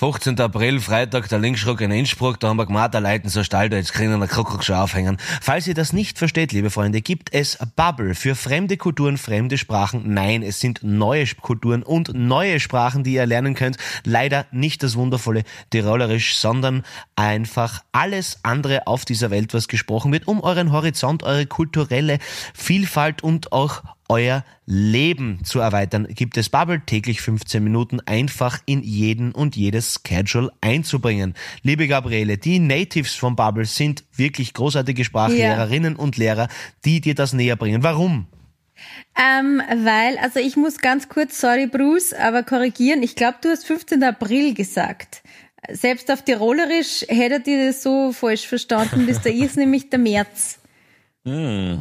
15. April, Freitag, der Linksschruck in Innsbruck, da haben wir gemacht, da leiten so Stall, da jetzt kriegen wir Kuckuck schon aufhängen. Falls ihr das nicht versteht, liebe Freunde, gibt es Bubble für fremde Kulturen, fremde Sprachen. Nein, es sind neue Kulturen und neue Sprachen, die ihr lernen könnt. Leider nicht das wundervolle Tirolerisch, sondern einfach alles andere auf dieser Welt, was gesprochen wird, um euren Horizont, eure kulturelle Vielfalt und auch euer Leben zu erweitern, gibt es Bubble täglich 15 Minuten einfach in jeden und jedes Schedule einzubringen. Liebe Gabriele, die Natives von Bubble sind wirklich großartige Sprachlehrerinnen ja. und Lehrer, die dir das näher bringen. Warum? Ähm, weil, also ich muss ganz kurz, sorry Bruce, aber korrigieren. Ich glaube, du hast 15. April gesagt. Selbst auf Tirolerisch hättet ihr das so falsch verstanden, bis da ist nämlich der März. Mm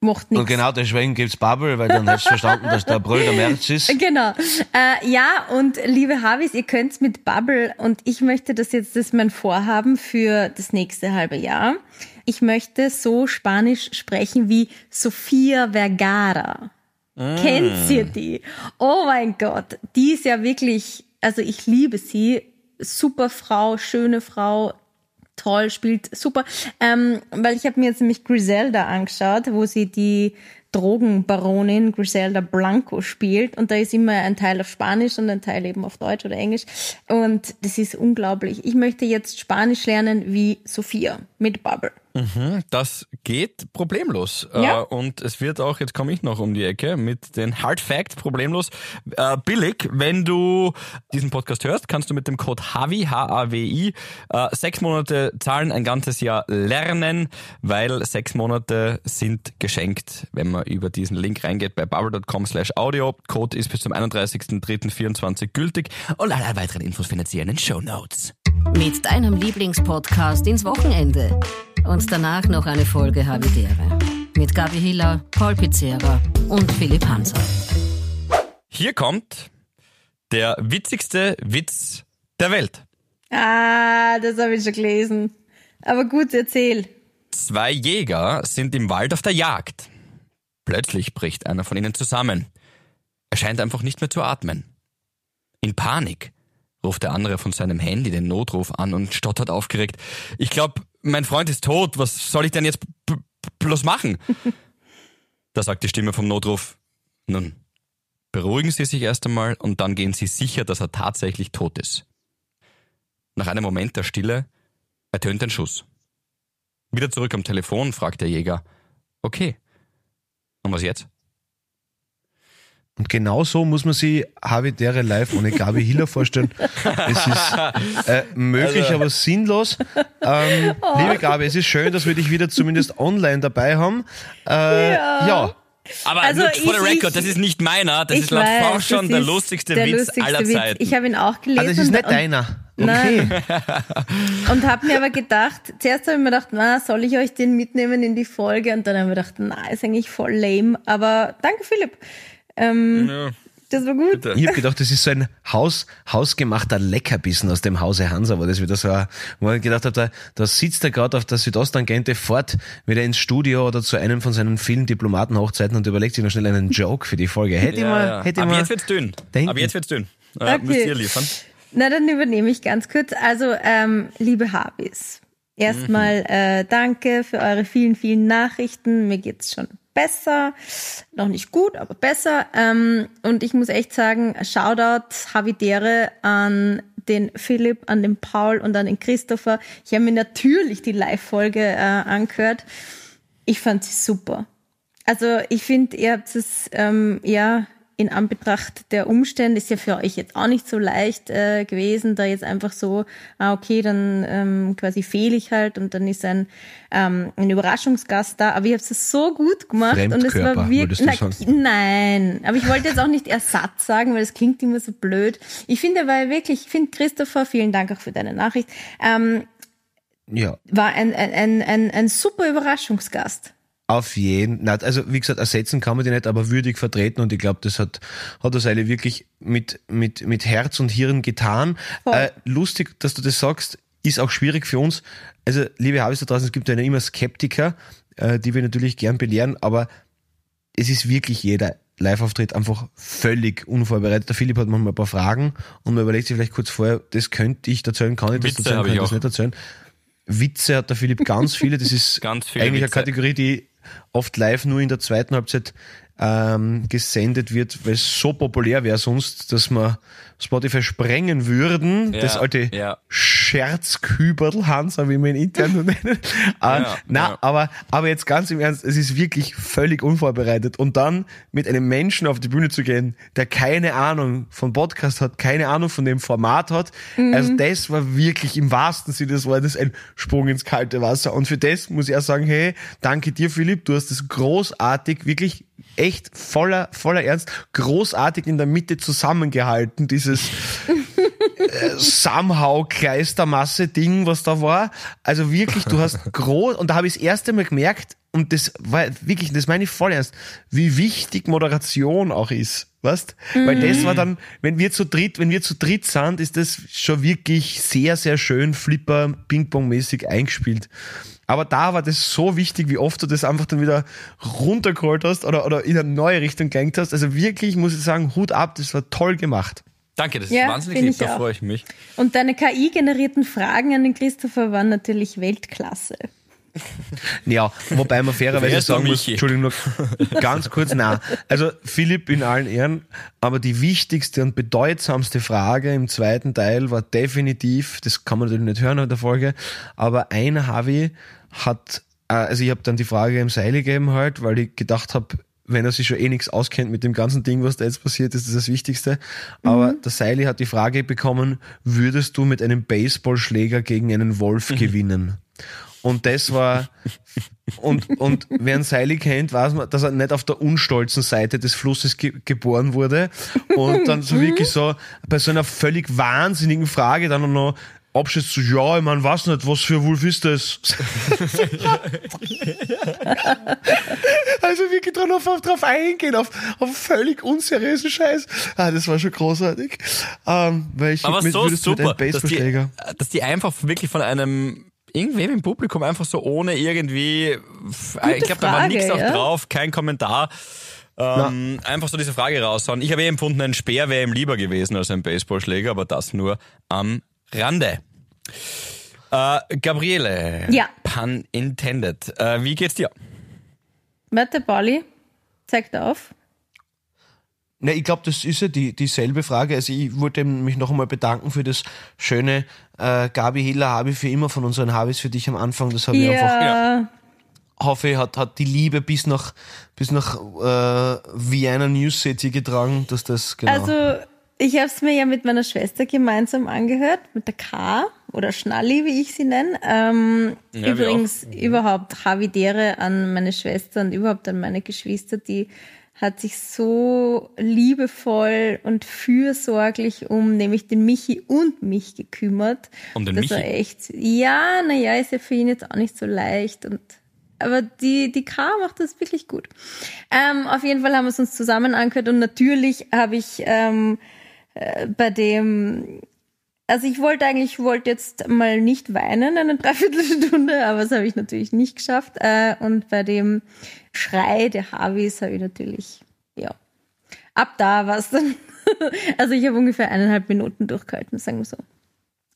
macht nichts. Und genau deswegen gibt's Bubble, weil dann hast du verstanden, dass der April der März ist. Genau. Äh, ja, und liebe Havis, ihr könnt's mit Bubble und ich möchte das jetzt, das ist mein Vorhaben für das nächste halbe Jahr. Ich möchte so Spanisch sprechen wie Sofia Vergara. Mm. Kennt ihr die? Oh mein Gott, die ist ja wirklich, also ich liebe sie. Super Frau, schöne Frau, toll, spielt super. Ähm, weil ich habe mir jetzt nämlich Griselda angeschaut, wo sie die Drogenbaronin Griselda Blanco spielt und da ist immer ein Teil auf Spanisch und ein Teil eben auf Deutsch oder Englisch und das ist unglaublich. Ich möchte jetzt Spanisch lernen wie Sophia mit Bubble. Mhm, das geht problemlos. Ja. Äh, und es wird auch, jetzt komme ich noch um die Ecke mit den Hard Facts problemlos äh, billig. Wenn du diesen Podcast hörst, kannst du mit dem Code HAVI, H-A-W-I, äh, sechs Monate zahlen, ein ganzes Jahr lernen, weil sechs Monate sind geschenkt, wenn man über diesen Link reingeht bei bubble.com slash audio. Code ist bis zum 31.03.24 gültig und alle weiteren Infos findet ihr in den Show Notes. Mit deinem Lieblingspodcast ins Wochenende. Und danach noch eine Folge Havidere. Mit Gabi Hiller, Paul Pizzera und Philipp Hanser. Hier kommt der witzigste Witz der Welt. Ah, das habe ich schon gelesen. Aber gut, erzähl. Zwei Jäger sind im Wald auf der Jagd. Plötzlich bricht einer von ihnen zusammen. Er scheint einfach nicht mehr zu atmen. In Panik ruft der andere von seinem Handy den Notruf an und stottert aufgeregt. Ich glaube, mein Freund ist tot, was soll ich denn jetzt bloß machen? da sagt die Stimme vom Notruf, nun, beruhigen Sie sich erst einmal und dann gehen Sie sicher, dass er tatsächlich tot ist. Nach einem Moment der Stille ertönt ein Schuss. Wieder zurück am Telefon fragt der Jäger, okay, und was jetzt? Und genau so muss man sich Habitäre live ohne Gabi Hiller vorstellen. Es ist äh, möglich, also. aber sinnlos. Ähm, oh. Liebe Gabi, es ist schön, dass wir dich wieder zumindest online dabei haben. Äh, ja. ja. Aber also nur for the record, das ist nicht meiner, das ist laut Forschern der lustigste der Witz lustigste aller Witz. Zeiten. Ich habe ihn auch gelesen. Also das ist nicht deiner. Okay. Nein. und habe mir aber gedacht, zuerst habe ich mir gedacht, na, soll ich euch den mitnehmen in die Folge? Und dann habe ich mir gedacht, na, ist eigentlich voll lame. Aber danke, Philipp. Ähm, ja. Das war gut. Ich habe gedacht, das ist so ein Haus, hausgemachter Leckerbissen aus dem Hause Hansa, wo das wieder so, wo ich gedacht habe, da, da sitzt er gerade auf der Südosttangente fort wieder ins Studio oder zu einem von seinen vielen Diplomatenhochzeiten und überlegt sich noch schnell einen Joke für die Folge. Hätte ja, ich mal, ja. hätte Aber mal jetzt wird's dünn. Denken. Aber jetzt wird's dünn. Äh, okay. Müsst ihr liefern. Na, dann übernehme ich ganz kurz. Also, ähm, liebe Habis, erstmal mhm. äh, danke für eure vielen, vielen Nachrichten. Mir geht's schon besser. Noch nicht gut, aber besser. Ähm, und ich muss echt sagen, Shoutout Havidere an den Philipp, an den Paul und an den Christopher. Ich habe mir natürlich die Live-Folge äh, angehört. Ich fand sie super. Also ich finde, ihr habt es ähm, ja in Anbetracht der Umstände ist ja für euch jetzt auch nicht so leicht äh, gewesen, da jetzt einfach so, ah, okay, dann ähm, quasi fehle ich halt und dann ist ein, ähm, ein Überraschungsgast da. Aber ihr habt es so gut gemacht und es war wirklich. Na, nein, aber ich wollte jetzt auch nicht Ersatz sagen, weil es klingt immer so blöd. Ich finde aber wirklich, ich finde Christopher, vielen Dank auch für deine Nachricht. Ähm, ja. War ein, ein, ein, ein, ein super Überraschungsgast. Auf jeden, also wie gesagt, ersetzen kann man die nicht, aber würdig vertreten und ich glaube, das hat, hat das Eile wirklich mit, mit, mit Herz und Hirn getan. Äh, lustig, dass du das sagst, ist auch schwierig für uns. Also, liebe Habis da draußen, es gibt ja immer Skeptiker, äh, die wir natürlich gern belehren, aber es ist wirklich jeder Live-Auftritt einfach völlig unvorbereitet. Der Philipp hat manchmal ein paar Fragen und man überlegt sich vielleicht kurz vorher, das könnte ich erzählen, kann ich das Witze erzählen, kann ich ich das nicht erzählen. Witze hat der Philipp ganz viele. Das ist Ganz viele eigentlich eine Witze. Kategorie, die oft live nur in der zweiten Halbzeit ähm, gesendet wird, weil es so populär wäre sonst, dass wir Spotify sprengen würden. Ja, das alte ja. Scherzküberl, Hansa, wie wir ihn intern so nennen. äh, Ja, na, ja. aber, aber jetzt ganz im Ernst, es ist wirklich völlig unvorbereitet. Und dann mit einem Menschen auf die Bühne zu gehen, der keine Ahnung von Podcast hat, keine Ahnung von dem Format hat, also das war wirklich im wahrsten Sinne des Wortes ein Sprung ins kalte Wasser. Und für das muss ich auch sagen, hey, danke dir, Philipp, du hast das großartig, wirklich echt voller, voller Ernst, großartig in der Mitte zusammengehalten, dieses somehow Kleistermasse-Ding, was da war. Also wirklich, du hast groß, und da habe ich das erste Mal gemerkt, und das war wirklich, das meine ich voll ernst, wie wichtig Moderation auch ist. Weißt? Weil das war dann, wenn wir zu dritt, wenn wir zu dritt sind, ist das schon wirklich sehr, sehr schön Flipper, Ping-Pong-mäßig eingespielt. Aber da war das so wichtig, wie oft du das einfach dann wieder runtergeholt hast oder, oder in eine neue Richtung gelenkt hast. Also wirklich, muss ich sagen, Hut ab, das war toll gemacht. Danke, das Ja, ist wahnsinnig lieb, ich da auch. freue ich mich. Und deine KI-generierten Fragen an den Christopher waren natürlich Weltklasse. Ja, wobei man fairerweise sagen muss? Entschuldigung, noch ganz kurz, na, also Philipp in allen Ehren, aber die wichtigste und bedeutsamste Frage im zweiten Teil war definitiv, das kann man natürlich nicht hören in der Folge, aber ein Havi hat, äh, also ich habe dann die Frage im Seil gegeben halt, weil ich gedacht habe, wenn er sich schon eh nichts auskennt mit dem ganzen Ding, was da jetzt passiert, ist das das Wichtigste. Aber der Seili hat die Frage bekommen, würdest du mit einem Baseballschläger gegen einen Wolf gewinnen? Und das war, und, und wer einen Seili kennt, weiß man, dass er nicht auf der unstolzen Seite des Flusses ge geboren wurde. Und dann so wirklich so, bei so einer völlig wahnsinnigen Frage dann noch abschätzt so, ja, ich meine, weiß nicht, was für ein Wolf ist das? also wirklich dran auf, auf, drauf eingehen, auf, auf völlig unseriösen Scheiß. Ah, das war schon großartig. Ähm, weil ich Aber mit, so super, einem dass die, Baseballschläger. dass die einfach wirklich von einem irgendwem im Publikum einfach so ohne irgendwie, ich glaube, da war nichts auch ja. drauf, kein Kommentar. Ähm, einfach so diese Frage raushauen. Ich habe eh empfunden, ein Speer wäre ihm lieber gewesen als ein Baseballschläger, aber das nur am Rande. Äh, Gabriele. Ja. Pun intended. Äh, wie geht's dir? Warte, Pauli, zeigt auf. Ne, ich glaube, das ist ja die, dieselbe Frage. Also ich wollte mich noch einmal bedanken für das schöne äh, Gabi Hiller habe ich für immer von unseren Habis für dich am Anfang. Das habe ich einfach, Ja, hoffe hat, hat die Liebe bis nach, bis nach äh, Vienna News City getragen, dass das genau. also ich habe es mir ja mit meiner Schwester gemeinsam angehört, mit der K oder Schnalli, wie ich sie nenne. Ähm, Ja, übrigens überhaupt Havidere an meine Schwester und überhaupt an meine Geschwister, die hat sich so liebevoll und fürsorglich um nämlich den Michi und mich gekümmert. Um den das Michi? war echt, ja, naja, ist ja für ihn jetzt auch nicht so leicht und aber die, die K macht das wirklich gut. Ähm, auf jeden Fall haben wir es uns zusammen angehört und natürlich habe ich ähm, äh, bei dem, also ich wollte eigentlich, ich wollte jetzt mal nicht weinen, eine Dreiviertelstunde, aber das habe ich natürlich nicht geschafft. Äh, und bei dem Schrei der Harveys habe ich natürlich, ja, ab da war es dann. also ich habe ungefähr eineinhalb Minuten durchgehalten, sagen wir so.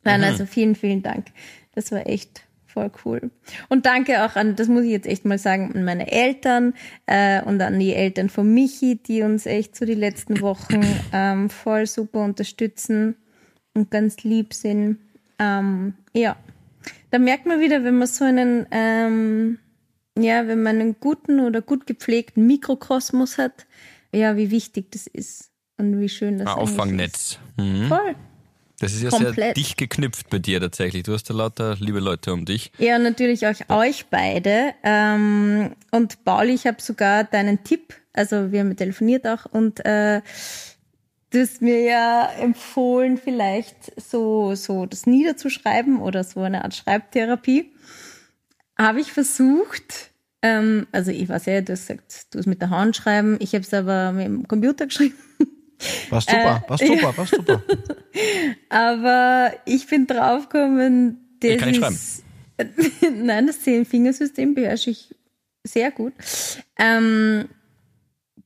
Nein, also vielen, vielen Dank. Das war echt voll cool. Und danke auch an, das muss ich jetzt echt mal sagen, an meine Eltern äh, und an die Eltern von Michi, die uns echt so die letzten Wochen ähm, voll super unterstützen und ganz lieb sind. Ähm, ja, da merkt man wieder, wenn man so einen, ähm, ja, wenn man einen guten oder gut gepflegten Mikrokosmos hat, ja, wie wichtig das ist und wie schön das Ein eigentlich Auffangnetz. Mhm. ist. Voll. Das ist ja sehr Komplett. dicht geknüpft bei dir tatsächlich. Du hast da lauter liebe Leute um dich. Ja, natürlich auch euch beide. Ähm, und Pauli, ich habe sogar deinen Tipp, also wir haben telefoniert auch und äh, du hast mir ja empfohlen, vielleicht so, so das niederzuschreiben oder so eine Art Schreibtherapie. Habe ich versucht. Ähm, also ich weiß ja, du hast gesagt, du hast mit der Hand schreiben. Ich habe es aber mit dem Computer geschrieben. Passt super, äh, passt super, passt super. Aber ich bin draufgekommen, das Ich kann nicht ist, Nein, das Zehn-Fingersystem beherrsche ich sehr gut. Ähm,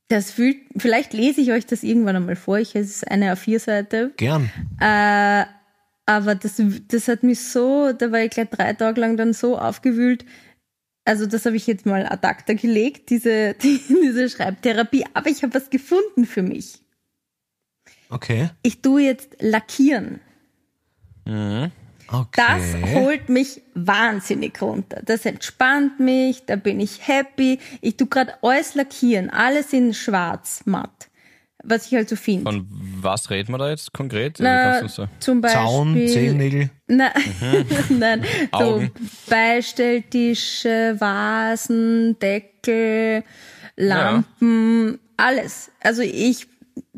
Das fühlt, vielleicht lese ich euch das irgendwann einmal vor. Ich, es ist eine A4-Seite. Gern. Äh, aber das, das hat mich so, da war ich gleich drei Tage lang dann so aufgewühlt. Also das habe ich jetzt mal ad acta gelegt, diese, die, diese Schreibtherapie. Aber ich habe was gefunden für mich. Okay. Ich tue jetzt lackieren. Okay. Das holt mich wahnsinnig runter. Das entspannt mich, da bin ich happy. Ich tue gerade alles lackieren, alles in schwarz, matt. Was ich halt so finde. Von was reden wir da jetzt konkret? Na, so- zum Beispiel. Zaun, Zehennägel. Na, nein, so Augen. Beistelltische, Vasen, Deckel, Lampen, alles. Also ich,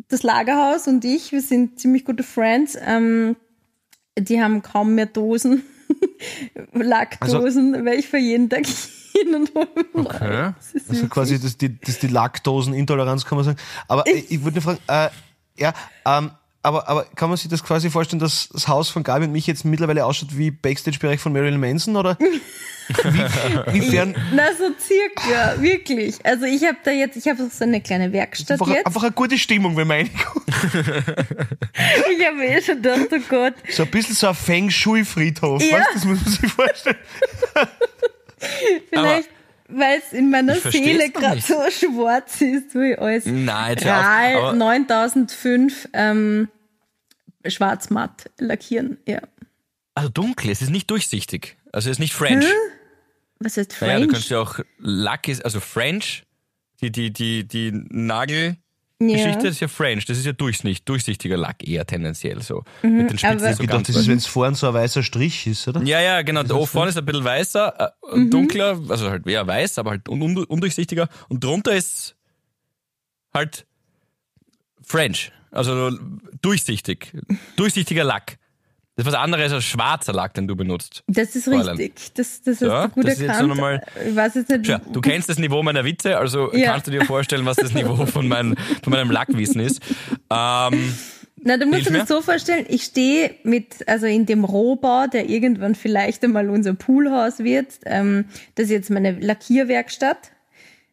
das Lagerhaus und ich, wir sind ziemlich gute Friends. Ähm, die haben kaum mehr Dosen, Lackdosen, weil ich für jeden Tag hin und hol. Okay. Also quasi das, die, das die Laktosenintoleranz, kann man sagen. Aber ich, ich würde fragen, äh, ja, ähm, aber, aber kann man sich das quasi vorstellen, dass das Haus von Gabi und mich jetzt mittlerweile ausschaut wie Backstage-Bereich von Marilyn Manson? Oder wie, wiefern Na, so circa, wirklich. Also ich habe da jetzt, ich habe so eine kleine Werkstatt einfach, jetzt. einfach eine gute Stimmung, wenn man reinkommt. Ich habe eh schon gedacht, oh Gott, So ein bisschen so ein Feng Shui-Friedhof, Ja. weißt du, das muss man sich vorstellen. Vielleicht, weil es in meiner Seele gerade so schwarz ist, wie alles. Nein, aber- 9005 ähm, schwarz-matt lackieren. Ja. Also dunkel, es ist nicht durchsichtig. Also es ist nicht French. Was heißt Naja, du French? kannst ja auch Lack ist, also French, die, die, die, die Nagelgeschichte ja. ist ja French, das ist ja durchsichtig, durchsichtiger Lack eher tendenziell so. Mit den Spitzen aber- so ganz das ist, wenn es vorne so ein weißer Strich ist, oder? Ja, ja, genau. Da vorne ist ein bisschen weißer, äh, dunkler, also halt eher weiß, aber halt un undurchsichtiger. Und drunter ist halt French, also durchsichtig, durchsichtiger Lack. Das ist was anderes als schwarzer Lack, den du benutzt. Das ist Fräulein. richtig. Das, das hast Ja, du gut das ist jetzt so erkannt. nochmal- ich weiß jetzt nicht. Tja, du kennst das Niveau meiner Witze, also Ja. kannst du dir vorstellen, was das Niveau von, mein, von meinem Lackwissen ist. Ähm, Na, du musst dir das so vorstellen, ich stehe mit, also in dem Rohbau, der irgendwann vielleicht einmal unser Poolhaus wird. Ähm, das ist jetzt meine Lackierwerkstaft.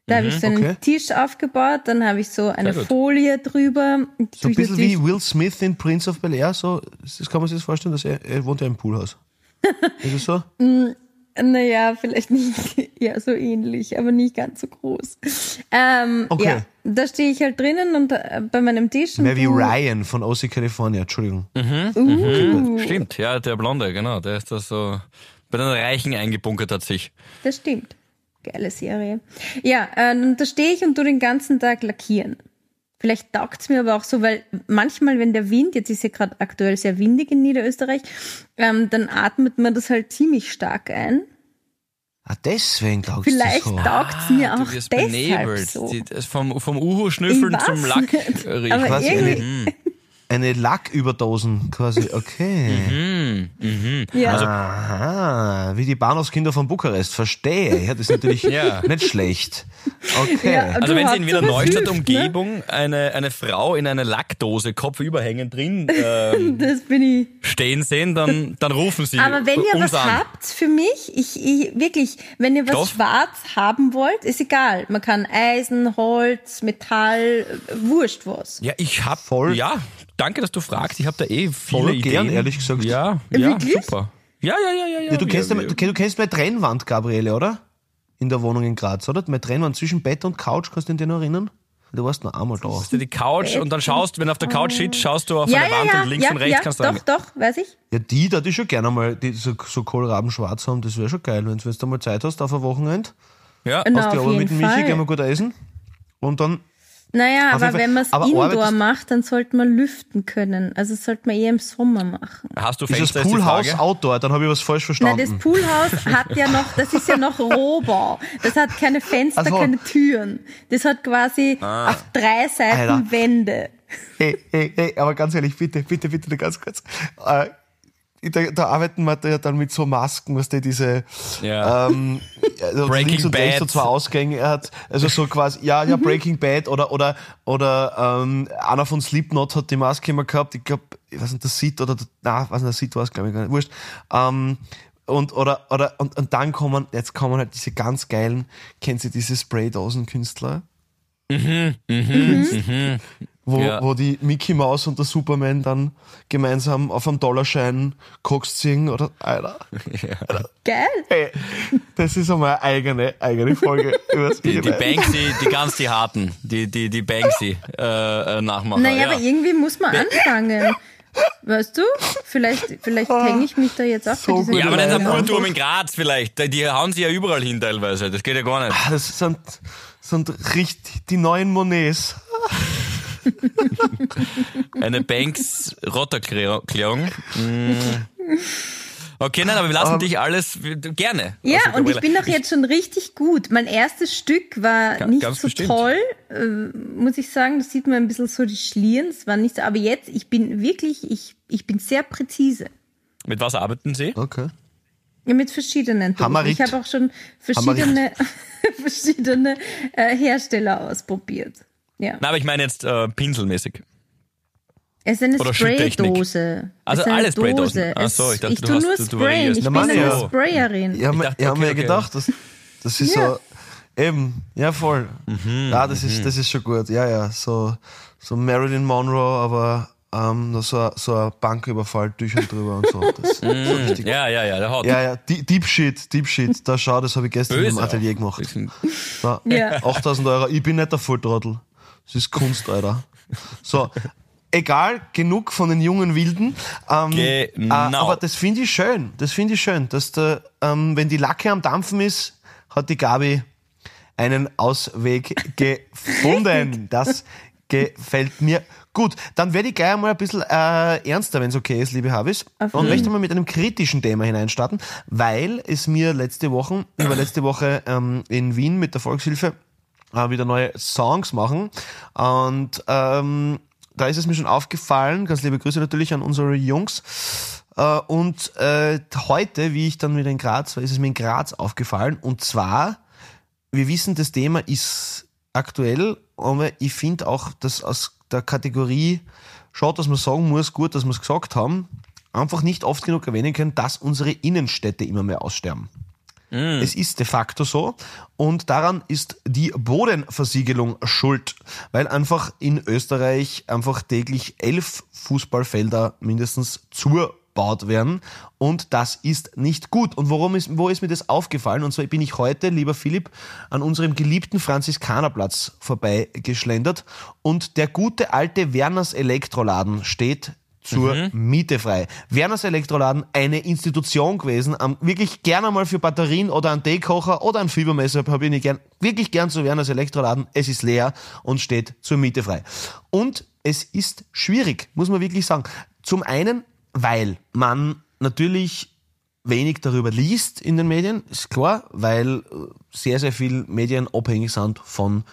Da habe ich so einen okay. Tisch aufgebaut, dann habe ich so eine. Folie drüber. So ein bisschen wie Will Smith in Prince of Bel Air, so, das kann man sich das vorstellen, dass er, er wohnt ja im Poolhaus. Ist es so? Naja, vielleicht nicht, ja, so ähnlich, aber nicht ganz so groß. Ähm, Okay. Ja, da stehe ich halt drinnen und äh, bei meinem Tisch. Mehr wie Ryan von OC California, Entschuldigung. Uh, stimmt, ja, der Blonde, genau, der ist da so bei den Reichen eingebunkert hat sich. Das stimmt. Geile Serie. Ja, äh, und da stehe ich und tu den ganzen Tag lackieren. Vielleicht taugt's mir aber auch so, weil manchmal, wenn der Wind, jetzt ist ja gerade aktuell sehr windig in Niederösterreich, ähm, dann atmet man das halt ziemlich stark ein. Ah, deswegen glaubst du Vielleicht so. taugt's mir Ah, du auch wirst deshalb benebelt. so. Die, vom, vom Uhu-Schnüffeln Ich zum Lack riechen. Aber irgendwie- eine, Lacküberdosen quasi, okay. Ja. Also- Aha, wie die Bahnhofskinder von Bukarest, verstehe. Ja, das ist natürlich Ja. nicht schlecht. Okay. Ja, Also wenn Sie in Wiener Neustadt ne? Umgebung eine, eine Frau in einer Lackdose kopfüber hängend drin ähm, das bin ich. stehen sehen, dann, dann rufen Sie Aber wenn ihr was an. habt für mich, ich, ich wirklich, wenn ihr was Stoff? schwarz haben wollt, ist egal. Man kann Eisen, Holz, Metall, äh, wurscht was. Ja, ich hab Voll. Ja, danke, dass du fragst. Ich habe da eh viele Voll Ideen. gern, ehrlich gesagt. Ja, ja, Wirklich? super. Ja, ja, ja, ja, ja. Ja, du, kennst ja, ja, du, du kennst meine Trennwand, Gabriele, oder? In der Wohnung in Graz, oder? Meine Trennwand zwischen Bett und Couch, kannst du dich noch erinnern? Du warst noch einmal da. Hast du die Couch und dann schaust, wenn du auf der Couch sitzt, schaust du auf Ja, eine ja, Wand ja, und links ja, und rechts ja, kannst du doch, rein- doch, weiß ich. Ja, die, da die schon gerne mal, die so, so Kohlrabenschwarz haben, das wäre schon geil. Wenn du mal Zeit hast auf ein Wochenende, Ja. Na, hast aber jeden mit dem Michi, gehen wir gut essen. Und dann, Naja, Auf aber wenn man es indoor macht, dann sollte man lüften können. Also das sollte man eher im Sommer machen. Hast du ist das Fenster, ist die Poolhaus Frage? Outdoor, dann habe ich was falsch verstanden. das Poolhaus hat ja noch, das ist ja noch Rohbau. Das hat keine Fenster, Ach so. keine Türen. Das hat quasi auf drei Seiten Alter. Wände. Hey, hey, hey, aber ganz ehrlich, bitte, bitte, bitte, nur ganz kurz. Äh, da, da arbeiten wir ja dann mit so Masken, was die diese Ja. ähm, also Breaking links und Bad. so zwei Ausgänge hat. Also so quasi, ja, Mhm. ja, Breaking Bad oder oder oder ähm, einer von Slipknot hat die Maske immer gehabt. Ich glaube, ich weiß nicht, der Sid oder der, na, was nicht, der Sid war es, glaube ich, gar nicht. Wurscht. Ähm, und oder oder und, und dann kommen, jetzt kommen halt diese ganz geilen, kennen Sie diese Spraydosen-Künstler? Wo, Ja. wo die Mickey Mouse und der Superman dann gemeinsam auf einem Dollarschein Koks ziehen oder Alter. Geil. Ey, das ist einmal eine eigene, eigene Folge. Die, die. Banksy, die ganz die harten, die, die, die Banksy äh, äh, Nachmacher. Naja, ja. aber irgendwie muss man anfangen. Weißt du? Vielleicht, vielleicht hänge ich mich da jetzt auch So dieser gut. ja, aber nicht Geschichte am. Uhrturm in Graz vielleicht. Die- Die hauen sie ja überall hin teilweise. Das geht ja gar nicht. Ah, Das sind, sind richtig die neuen Monets. Eine Banks-Rotterklärung. Mm. Okay, nein, aber wir lassen Ähm, dich alles gerne. Ja, Also, und ich bin doch jetzt schon richtig gut. Mein erstes Stück war Ga- nicht so bestimmt. toll, äh, muss ich sagen. Das sieht man ein bisschen so die Schlieren. Es war nicht so, aber jetzt, ich bin wirklich, ich, ich bin sehr präzise. Mit was arbeiten Sie? Okay. Ja, mit verschiedenen. Hammerit. Ich habe auch schon verschiedene, verschiedene äh, Hersteller ausprobiert. Ja. Na, aber ich meine jetzt äh, pinselmäßig. Es ist eine Oder. Spraydose. Also es alle Spraydosen. Dose. Ach so, ich dachte, ich du hast- nur du- du sprayen. variierst. Ich bin eine ja. Sprayerin. Ich habe mir, ich hab okay, mir okay. gedacht, das, das ist Ja. so, eben, ja voll. ja, das ist, das ist schon gut. Ja, ja, so, so Marilyn Monroe, aber ähm, noch so, so ein Banküberfall, Tücher drüber und so. Das, so richtig. Ja, ja, ja, der haut. Ja, ja, Deep Deep Shit, Deep Shit. Da schau, das habe ich gestern Böse im Atelier auch. gemacht. Da, Ja. 8000 Euro. Ich bin nicht der Volltrottel. Das ist Kunst, Alter. So. Egal, genug von den jungen Wilden. Ähm, Genau. äh, aber das finde ich schön. Das finde ich schön, dass der, ähm, wenn die Lacke am Dampfen ist, hat die Gabi einen Ausweg gefunden. Das gefällt mir gut. Dann werde ich gleich einmal ein bisschen äh, ernster, wenn es okay ist, liebe Habis. Und möchte mal mit einem kritischen Thema hineinstarten, weil es mir letzte Woche, ich war letzte Woche ähm, in Wien mit der Volkshilfe äh, wieder neue Songs machen. Und ähm, da ist es mir schon aufgefallen, ganz liebe Grüße natürlich an unsere Jungs. Äh, und äh, heute, wie ich dann wieder in Graz war, ist es mir in Graz aufgefallen. Und zwar, wir wissen, das Thema ist aktuell, aber ich finde auch, dass aus der Kategorie, schaut, dass man sagen muss, gut, dass wir es gesagt haben, einfach nicht oft genug erwähnen können, dass unsere Innenstädte immer mehr aussterben. Es ist de facto so. Und daran ist die Bodenversiegelung schuld, weil einfach in Österreich einfach täglich elf Fußballfelder mindestens zubaut werden. Und das ist nicht gut. Und warum ist, wo ist mir das aufgefallen? Und zwar bin ich heute, lieber Philipp, an unserem geliebten Franziskanerplatz vorbeigeschlendert. Und der gute alte Werners Elektroladen steht zur Miete frei. Werners Elektroladen, eine Institution gewesen, am, wirklich gerne mal für Batterien oder einen Teekocher oder einen Fiebermesser, habe ich nicht gern, wirklich gern zu Werners Elektroladen. Es ist leer und steht zur Miete frei. Und es ist schwierig, muss man wirklich sagen. Zum einen, weil man natürlich wenig darüber liest in den Medien, ist klar, weil äh, sehr, sehr viel Medien abhängig sind von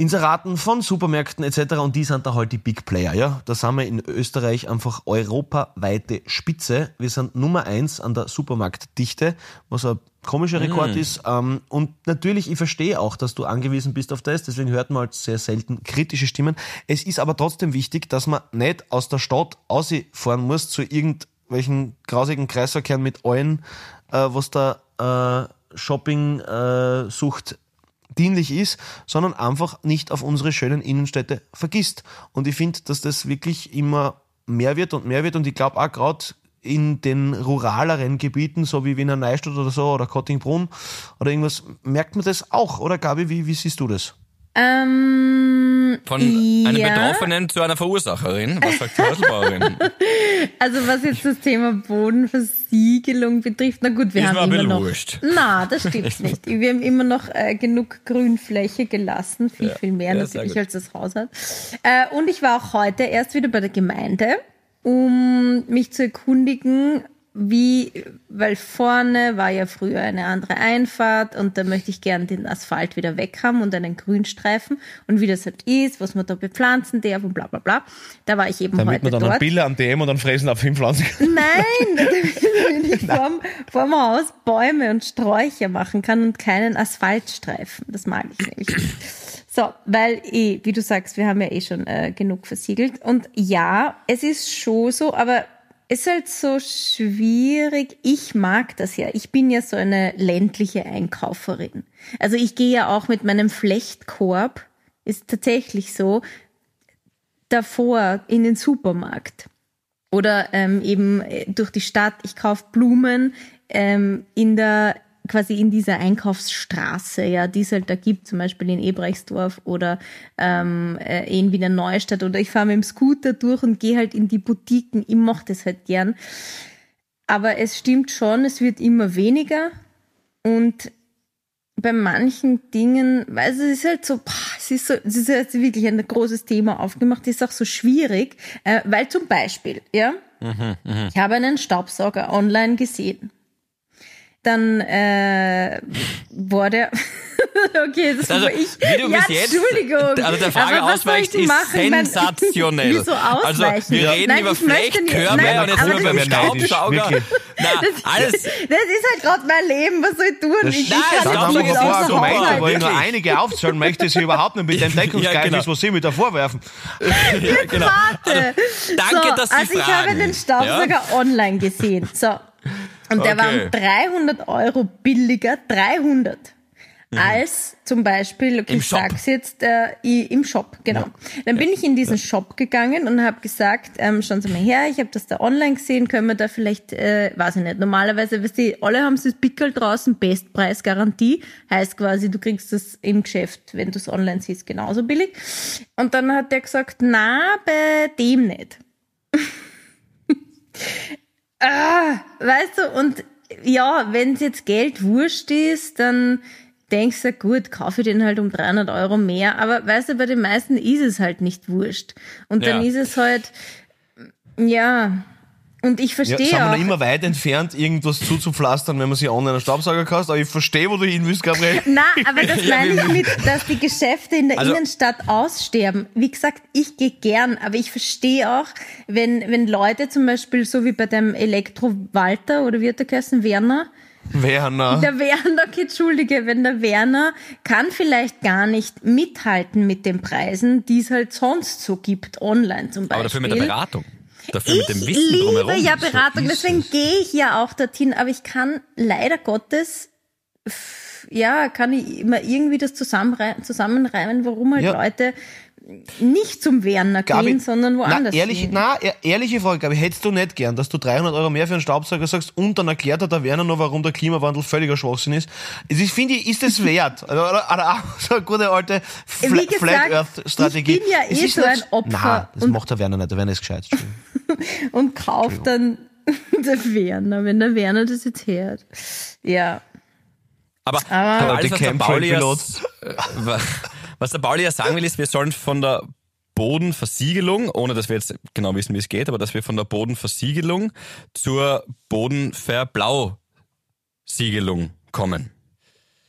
Inseraten von Supermärkten etc. und die sind da halt die Big Player, ja. Da sind wir in Österreich einfach europaweite Spitze. Wir sind Nummer eins an der Supermarktdichte, was ein komischer Rekord ist. Ähm, und natürlich, ich verstehe auch, dass du angewiesen bist auf das, deswegen hört man halt sehr selten kritische Stimmen. Es ist aber trotzdem wichtig, dass man nicht aus der Stadt ausfahren muss zu irgendwelchen grausigen Kreisverkehren mit allen, äh, was da äh, Shopping-Sucht dienlich ist, sondern einfach nicht auf unsere schönen Innenstädte vergisst. Und ich finde, dass das wirklich immer mehr wird und mehr wird und ich glaube auch gerade in den ruraleren Gebieten, so wie Wiener Neustadt oder so oder Kottingbrunn oder irgendwas, merkt man das auch, oder Gabi, wie, wie siehst du das? Ähm, Von einer ja. Betroffenen zu einer Verursacherin. Was sagt die Häuselbauerin? Also was jetzt das Thema Bodenversiegelung betrifft, na gut, wir Ist haben immer noch. wurscht. Na, das stimmt nicht. Wir haben immer noch äh, genug Grünfläche gelassen, viel, Ja. viel mehr Ja, natürlich, als das Haus hat. Äh, und ich war auch heute erst wieder bei der Gemeinde, um mich zu erkundigen, wie, weil vorne war ja früher eine andere Einfahrt und da möchte ich gern den Asphalt wieder weg haben und einen Grünstreifen und wie das halt ist, was man da bepflanzen darf und bla bla bla. Da war ich eben heute dort. Bilder am DM und dann fressen auf fünf Pflanzen. Nein, damit ich vorm, vorm Haus Bäume und Sträucher machen kann und keinen Asphaltstreifen. Das mag ich nämlich nicht. So, weil eh, wie du sagst, wir haben ja eh schon äh, genug versiegelt. Und ja, es ist schon so, aber ist halt so schwierig. Ich mag das ja. Ich bin ja so eine ländliche Einkauferin. Also ich gehe ja auch mit meinem Flechtkorb ist tatsächlich so, davor in den Supermarkt oder ähm, eben äh, durch die Stadt, ich kaufe Blumen ähm, in der quasi in dieser Einkaufsstraße, ja, die es halt da gibt, zum Beispiel in Ebrechtsdorf oder ähm, äh, in Wiener Neustadt oder ich fahre mit dem Scooter durch und gehe halt in die Boutiquen. Ich mache das halt gern. Aber es stimmt schon, es wird immer weniger und bei manchen Dingen, weil es ist halt so, boah, es ist so, es ist jetzt wirklich ein großes Thema aufgemacht, ist auch so schwierig, äh, weil zum Beispiel, ja, ich habe einen Staubsauger online gesehen. Dann äh, war der, okay, das Also, war ich. wie du ja, bis jetzt, Entschuldigung. also der Frage Aber was soll ich ausweichst, ist machen? Sensationell. Wieso Also, wir reden Nein, über ich möchte nicht- Flechtkörbe nein, und jetzt sind wir beim das ist- Staubsauger. Na, alles, Das ist halt gerade mein Leben, was soll ich tun? Das ich, Nein, ich kann nicht ist auch so gemeint, Haushalt. weil ich nur einige aufzählen möchte, sie überhaupt nicht mit dem Deckungsgeist Ja, genau. was sie mir da vorwerfen. ja, genau. Warte. danke, so, dass Sie Also ich habe fragen. den Staubsauger online gesehen. So. Und der war Okay. um 300 Euro billiger, 300. Als zum Beispiel, okay, Mhm. Im ich Shop. sag's jetzt, äh, im Shop, genau. Dann bin ich in diesen Shop gegangen und habe gesagt, ähm, schauen Sie mal her, ich habe das da online gesehen, können wir da vielleicht, äh, weiß ich nicht, normalerweise, weißt du, alle haben das Pickel draußen, Bestpreisgarantie, heißt quasi, du kriegst das im Geschäft, wenn du es online siehst, genauso billig. Und dann hat der gesagt, na, bei dem nicht. ah, weißt du, und ja, wenn jetzt Geld wurscht ist, dann denkst du, gut, kaufe ich den halt um 300 Euro mehr. Aber weißt du, bei den meisten ist es halt nicht wurscht. Und dann Ja. ist es halt, ja, und ich Ja, verstehe sind wir auch. noch immer weit entfernt, irgendwas zuzupflastern, wenn man sich online einen Staubsauger kauft. Aber ich verstehe, wo du hin willst, Gabriel. Na, aber das meine ich mit, dass die Geschäfte in der Also- Innenstadt aussterben. Wie gesagt, ich gehe gern, aber ich verstehe auch, wenn, wenn Leute zum Beispiel, so wie bei dem Elektro-Walter oder wie hat der geheißen, Werner, Werner. der Werner, okay, entschuldige, wenn der Werner kann vielleicht gar nicht mithalten mit den Preisen, die es halt sonst so gibt, online zum Beispiel. Aber dafür mit der Beratung. Dafür Ich mit dem Wissen liebe drumherum. ja Beratung, deswegen es. gehe ich ja auch dorthin, aber ich kann leider Gottes, ja, kann ich immer irgendwie das zusammenreimen, zusammenreimen warum halt Ja. Leute nicht zum Werner Gabi, gehen, sondern woanders na, ehrlich, na, ehrliche Frage, Gabi, hättest du nicht gern, dass du 300 Euro mehr für einen Staubsauger sagst und dann erklärt hat der Werner noch, warum der Klimawandel völliger Schwachsinn ist. Es ist, finde ich, ist es wert. Oder, oder, so eine gute alte Fla gesagt, Flat Earth Strategie. ich bin ja eh so ein Opfer Nein, das und- macht der Werner nicht. Der Werner ist gescheit. Und kauft dann der Werner, wenn der Werner das jetzt hört. Ja. Aber, Aber- aber alles, Der was der, Pauli ja, was der Pauli ja sagen will, ist, wir sollen von der Bodenversiegelung, ohne dass wir jetzt genau wissen, wie es geht, aber dass wir von der Bodenversiegelung zur Bodenverblaussiegelung kommen.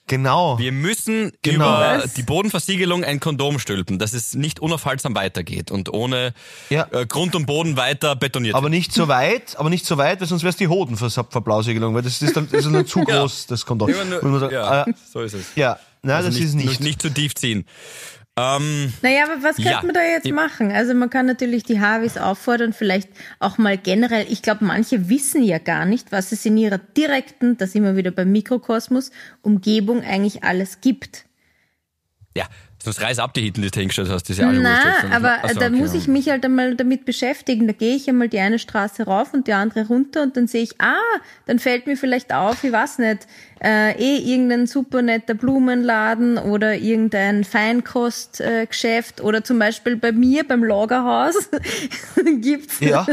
Genau. Wir müssen Genau. über die Bodenversiegelung ein Kondom stülpen, dass es nicht unaufhaltsam weitergeht und ohne Ja. äh, Grund und Boden weiter betoniert Aber wird. nicht so weit, aber nicht so weit, weil sonst wäre es die Hodenverblausigelung, weil das ist dann, das ist dann zu groß, das Kondom. Nur- ja, äh, so ist es. ja, nein, Also das ist nicht. nicht zu tief ziehen. Ähm, Naja, aber was Ja. könnte man da jetzt machen? Also man kann natürlich die Harvis auffordern, vielleicht auch mal generell, ich glaube, manche wissen ja gar nicht, was es in ihrer direkten, das immer wieder beim Mikrokosmos, Umgebung eigentlich alles gibt. ja, sonst reiß ab die Hitten, die du hingestellt hast, die ist ja auch schon aber Ach so, da okay, muss ja. ich mich halt einmal damit beschäftigen. Da gehe ich einmal die eine Straße rauf und die andere runter und dann sehe ich, ah, dann fällt mir vielleicht auf, ich weiß nicht, äh, eh irgendein super netter Blumenladen oder irgendein Feinkostgeschäft äh, oder zum Beispiel bei mir beim Lagerhaus gibt's Ja.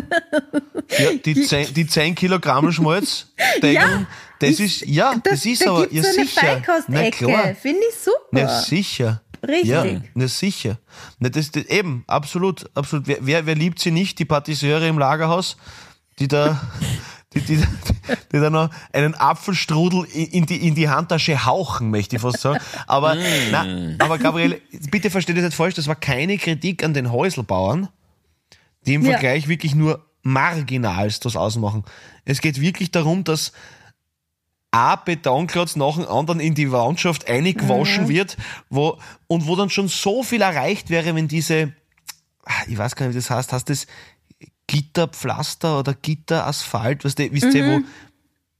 ja die, 10, die 10 Kilogramm Schmalz, Ja, das ich- ist, ja, das, ist da aber, ja so eine sicher. Feinkostecke. klar. Finde ich super. Na sicher. Richtig. Ja, na sicher. Na, das, das, eben, absolut, absolut. Wer, wer, wer liebt sie nicht, die Patisseure im Lagerhaus, die da, die, die, die da noch einen Apfelstrudel in die, in die Handtasche hauchen, möchte ich fast sagen. Aber, na, aber Gabriele, bitte versteht das nicht falsch, das war keine Kritik an den Häuselbauern, die im Ja. Vergleich wirklich nur marginalst das ausmachen. Es geht wirklich darum, dass ein Betonklotz nach dem anderen in die Landschaft eingewaschen Mhm. wird, wo, und wo dann schon so viel erreicht wäre, wenn diese, ah, ich weiß gar nicht, wie das heißt, heißt das Gitterpflaster oder Gitterasphalt, weißt du, wisst ihr, Mhm. wo,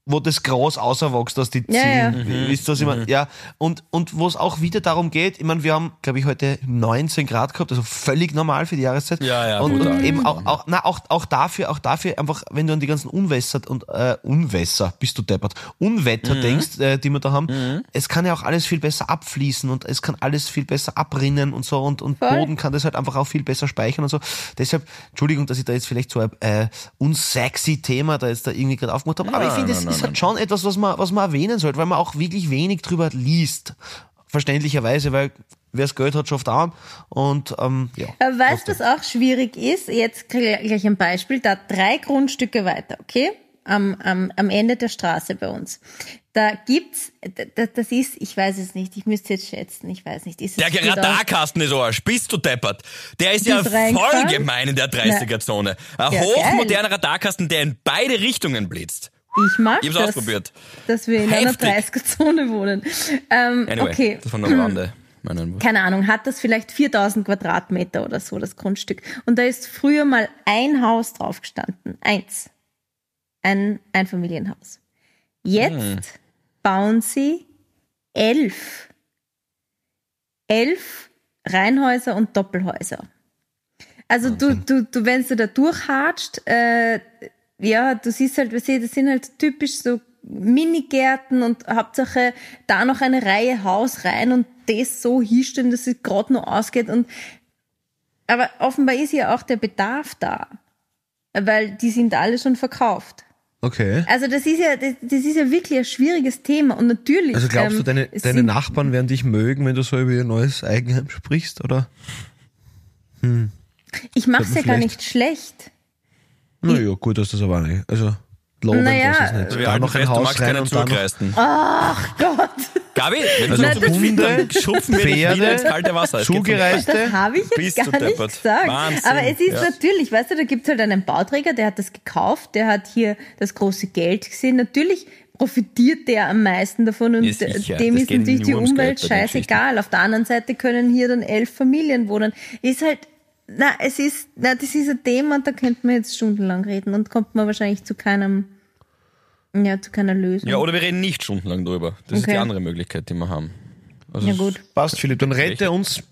wo das Gras außerwächst, dass die ziehen. Ja, ja. Wisst ihr, was ich meine? Ja. Und, und wo es auch wieder darum geht, ich meine, wir haben, glaube ich, heute 19 Grad gehabt, also völlig normal für die Jahreszeit. Ja, ja, Und, und eben auch, auch, na, auch, auch dafür, auch dafür einfach, wenn du an die ganzen Unwässer und, äh, Unwässer, bist du deppert, Unwetter Mhm. denkst, äh, die wir da haben, es kann ja auch alles viel besser abfließen und es kann alles viel besser abrinnen und so und, und Voll. Boden kann das halt einfach auch viel besser speichern und so. Deshalb, Entschuldigung, dass ich da jetzt vielleicht so ein äh, unsexy Thema da jetzt da irgendwie gerade aufgemacht habe, aber ich finde, es ist halt schon etwas, was man, was man erwähnen sollte, weil man auch wirklich wenig drüber liest. Verständlicherweise, weil wer das Geld hat, schafft arm und ähm, ja. Aber weißt du, was auch schwierig ist? Jetzt kriege ich gleich ein Beispiel. Da drei Grundstücke weiter, okay? Am, am, am Ende der Straße bei uns. Da gibt's, da- das ist, ich weiß es nicht, ich müsste jetzt schätzen, ich weiß nicht. Ist Der 4000? Radarkasten ist Arsch. Bist du deppert? Der ist ja voll gemein in der 30er-Zone. Ein Ja, hochmoderner Radarkasten, der in beide Richtungen blitzt. Ich mag Ich das, ausprobiert. dass wir in einer Heftig. 30er-Zone wohnen. Ähm, Anyway, okay, das nur am Rande. Keine Ahnung, hat das vielleicht 4000 Quadratmeter oder so, das Grundstück. Und da ist früher mal ein Haus drauf gestanden. Eins. Ein Einfamilienhaus. Jetzt Hm. bauen sie elf. Elf Reihenhäuser und Doppelhäuser. Also du, du, du, wenn du da durchhatscht, äh, ja, du siehst halt, weißt du, das sind halt typisch so Minigärten und Hauptsache da noch eine Reihe Haus rein und das so hinstellen, dass es gerade noch ausgeht und aber offenbar ist ja auch der Bedarf da, weil die sind alle schon verkauft. Okay. Also das ist ja, das, das ist ja wirklich ein schwieriges Thema und natürlich. Also glaubst du, ähm, deine, es deine Nachbarn werden dich mögen, wenn du so über ihr neues Eigenheim sprichst, oder? Ich mache es ja gar nicht schlecht. Naja, gut, dass das aber auch nicht. Also, loben Naja, das ist nicht. Wir da noch ein fest, du Haus magst rein keinen und dann noch Zugreisten. Gott, Gabi, wenn Also du Nein, so das- bist, dann schupfen wir dich Pferde, wieder ins kalte Wasser. Es geht das habe ich jetzt gar du nicht deppert. gesagt. Wahnsinn. Aber es ist Ja. natürlich, weißt du, da gibt es halt einen Bauträger, der hat das gekauft, der hat hier das große Geld gesehen. Natürlich profitiert der am meisten davon und Ja, sicher. dem Das ist geht natürlich die Umwelt Geld bei den scheißegal. Auf der anderen Seite können hier dann elf Familien wohnen. Ist halt, na, es ist, na, das ist ein Thema, da könnte man jetzt stundenlang reden und kommt man wahrscheinlich zu keinem, ja, zu keiner Lösung. Ja, oder wir reden nicht stundenlang drüber. Das ist Okay. die andere Möglichkeit, die wir haben. Also ja gut. Passt, Philipp. Dann rette uns,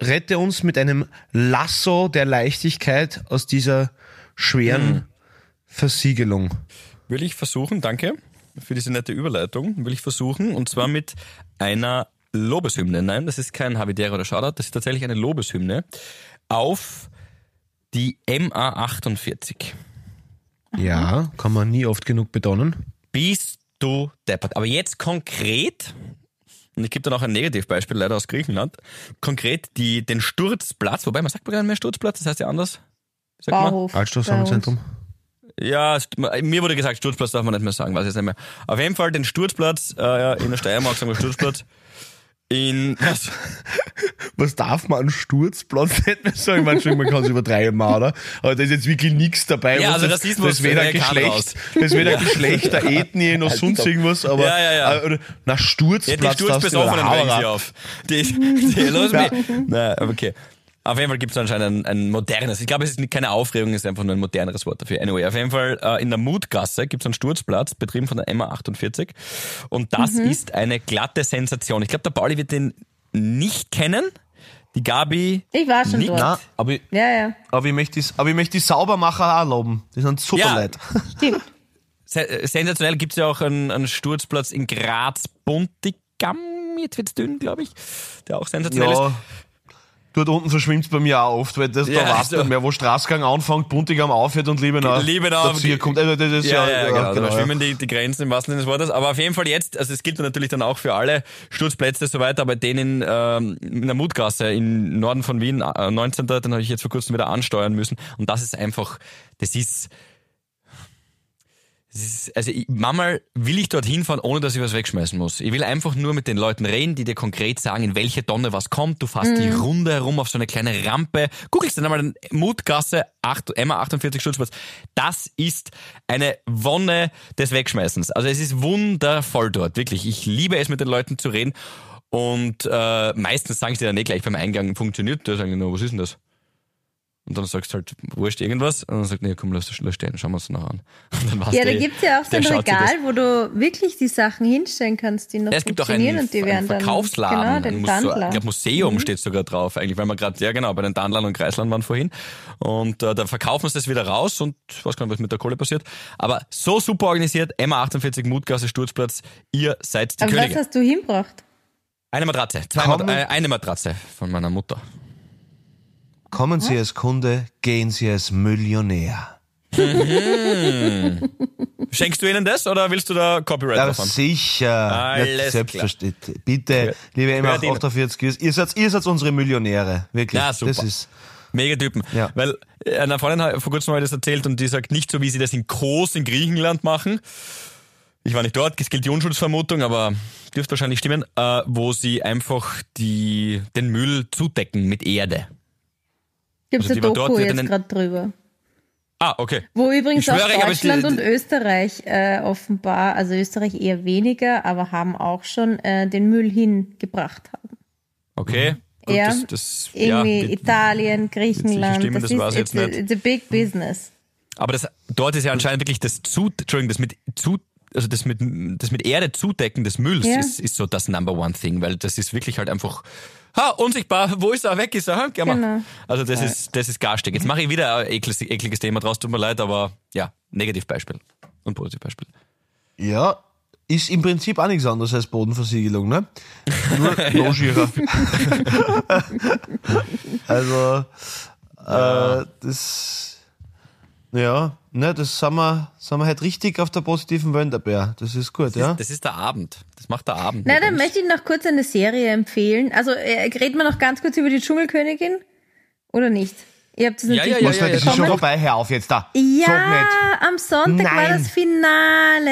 rette uns mit einem Lasso der Leichtigkeit aus dieser schweren Versiegelung. Will ich versuchen, danke für diese nette Überleitung, will ich versuchen, und zwar mit einer Lobeshymne. Nein, das ist kein Havidere oder Shoutout, das ist tatsächlich eine Lobeshymne auf die MA48. Ja, kann man nie oft genug betonen. Bist du deppert. Aber jetzt konkret, und ich gebe dann auch ein Negativbeispiel, leider aus Griechenland, konkret die, den Sturzplatz, wobei man sagt gar nicht mehr Sturzplatz, das heißt ja anders. Sagt? Bauhof. Altstoffsammelzentrum. Ja, mir wurde gesagt, Sturzplatz darf man nicht mehr sagen, weiß ich jetzt nicht mehr. Auf jeden Fall den Sturzplatz, äh, in der Steiermark sagen wir Sturzplatz, in, was? Was darf man an Sturzplatz nicht mehr sagen? Man, schon, man kann es übertreiben, oder? Aber da ist jetzt wirklich nichts dabei. Ja, was also das, ist weder kam raus. Geschlecht, das ist weder Geschlecht, der Ethnie, noch sonst irgendwas, aber, Ja, ja, ja. äh, na, Ja, die Sturzplatz darfst du Sturzbesoffenen regen sie auf. Die, die, los mich. Na, okay. Auf jeden Fall gibt es anscheinend ein, ein modernes, ich glaube, es ist keine Aufregung, es ist einfach nur ein moderneres Wort dafür. Anyway, auf jeden Fall äh, in der Mutgasse gibt es einen Sturzplatz, betrieben von der MA48. Und das ist eine glatte Sensation. Ich glaube, der Pauli wird den nicht kennen. Die Gabi. Ich war schon Nick- dort. Na, aber, ich- Ja, ja, aber ich möchte die, aber ich möchte die Saubermacher auch loben. Die sind super Ja. Leute. stimmt. Se- Sensationell gibt es ja auch einen, einen Sturzplatz in Graz, Buntigam, jetzt wird's dünn, glaube ich, der auch sensationell ist. Dort unten verschwimmt bei mir auch oft, weil das, Ja, da weißt du mehr, wo Straßgang anfängt, Buntigam aufhört und Liebenau, Liebenau, dazu kommt. Also das ist Ja, ja, ja, genau. da ja. schwimmen die, die Grenzen im wahrsten Sinne des Wortes. Aber auf jeden Fall jetzt, also es gilt natürlich dann auch für alle Sturzplätze so weiter, aber den in, ähm, in der Mutgasse im Norden von Wien, äh, 19. Den habe ich jetzt vor kurzem wieder ansteuern müssen. Und das ist einfach, das ist, ist also ich, manchmal will ich dorthin fahren, ohne dass ich was wegschmeißen muss. Ich will einfach nur mit den Leuten reden, die dir konkret sagen, in welche Tonne was kommt. Du fährst die Runde herum auf so eine kleine Rampe. Googelst dann einmal den Mutgasse 8, Emma 48 Schutzplatz. Das ist eine Wonne des Wegschmeißens. Also es ist wundervoll dort, wirklich. Ich liebe es, mit den Leuten zu reden. Und äh, meistens sagen sie dann eh gleich beim Eingang, funktioniert das? Sagen nur, was ist denn das? Und dann sagst du halt, wurscht irgendwas. Und dann sagt, nee, komm, lass das stehen, schauen wir uns noch an. Dann Ja, da der- gibt's ja auch so ein Regal, wo du wirklich die Sachen hinstellen kannst, die noch Ja, es gibt auch funktionieren einen, und die einen werden dann Verkaufsladen, genau ein den Muse- Wandler. ich glaub, Museum steht sogar drauf, eigentlich, weil wir gerade, ja genau, bei den Dandlern und Kreislern waren vorhin. Und äh, da verkaufen sie das wieder raus und ich weiß gar nicht, was mit der Kohle passiert. Aber so super organisiert, Emma 48 Mutgasse Sturzplatz, ihr seid die Aber was Könige. hast du hinbracht? Eine Matratze, zwei Mat äh, eine Matratze von meiner Mutter. Kommen Sie als Kunde, gehen Sie als Millionär. Schenkst du ihnen das oder willst du da Copyright Ja, drauf haben? sicher. Alles Ja, selbstverständlich. Bitte, liebe Emma Gehört Ihnen. 48, ihr seid, ihr seid unsere Millionäre. Wirklich. Ja, super. Das ist, Mega Typen. Ja. Weil äh, einer Freundin hat vor kurzem mal das erzählt und die sagt nicht so, wie sie das in Kos in Griechenland machen. Ich war nicht dort, es gilt die Unschuldsvermutung, aber dürfte wahrscheinlich stimmen, äh, wo sie einfach die, den Müll zudecken mit Erde. Gibt's Also eine Doku jetzt gerade drüber. Ah, okay. Wo übrigens Ich schwöre, auch ich es- Deutschland die- und Österreich äh, offenbar, also Österreich eher weniger, aber haben auch schon äh, den Müll hingebracht haben. Okay. Gut, Ja, das, das, ja, Irgendwie die- Italien, Griechenland, stimmen, das, das ist ich jetzt it's, it's a big business. Aber das, dort ist ja anscheinend wirklich das zu, Entschuldigung, das mit zu, also das mit, das mit Erde zudecken des Mülls Ja. ist, ist so das Number One Thing, weil das ist wirklich halt einfach, ha, unsichtbar, wo ist er, weg ist er, ha, geh mal. Genau. Also das ist, das ist garstig. Jetzt mache ich wieder ein ekliges, ekliges Thema draus, tut mir leid, aber ja, Negativbeispiel und Positivbeispiel. ja, ist im Prinzip auch nichts anderes als Bodenversiegelung, ne? Nur noch schierer. also, äh, das, ja, ne, das sind wir, sind wir halt richtig auf der positiven Wenderbär. Das ist gut, ja? Das ist der Abend. Das macht der Abend. Na, mit dann uns. möchte ich noch kurz eine Serie empfehlen. Also, äh, reden wir noch ganz kurz über die Dschungelkönigin? Oder nicht? Ihr habt es Ja, natürlich ja, ja, Was, ja, das ist ja, schon vorbei, hör auf jetzt da. Ja, am Sonntag war Nein. das Finale.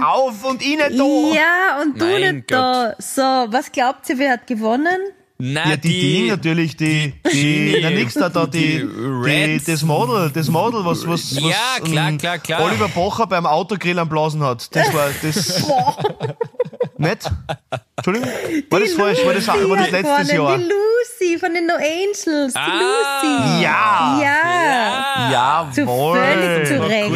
Hör auf und ich nicht da. Ja, und du Mein nicht da. So, was glaubt ihr, wer hat gewonnen? Na, Ja, die, die, natürlich, die, die, die- na nix da, da, die, die die, das Model, das Model, was, was, was Ja, klar, ähm, klar, klar. Oliver Pocher beim Autogrill am Blasen hat. Das war, das, nicht? Entschuldigung? War das falsch? War das, war das letztes. Jahr? Die Lucy von den No Angels. Die Ah. Lucy. Ja! Ja. Zu Jawohl! völlig zu Recht.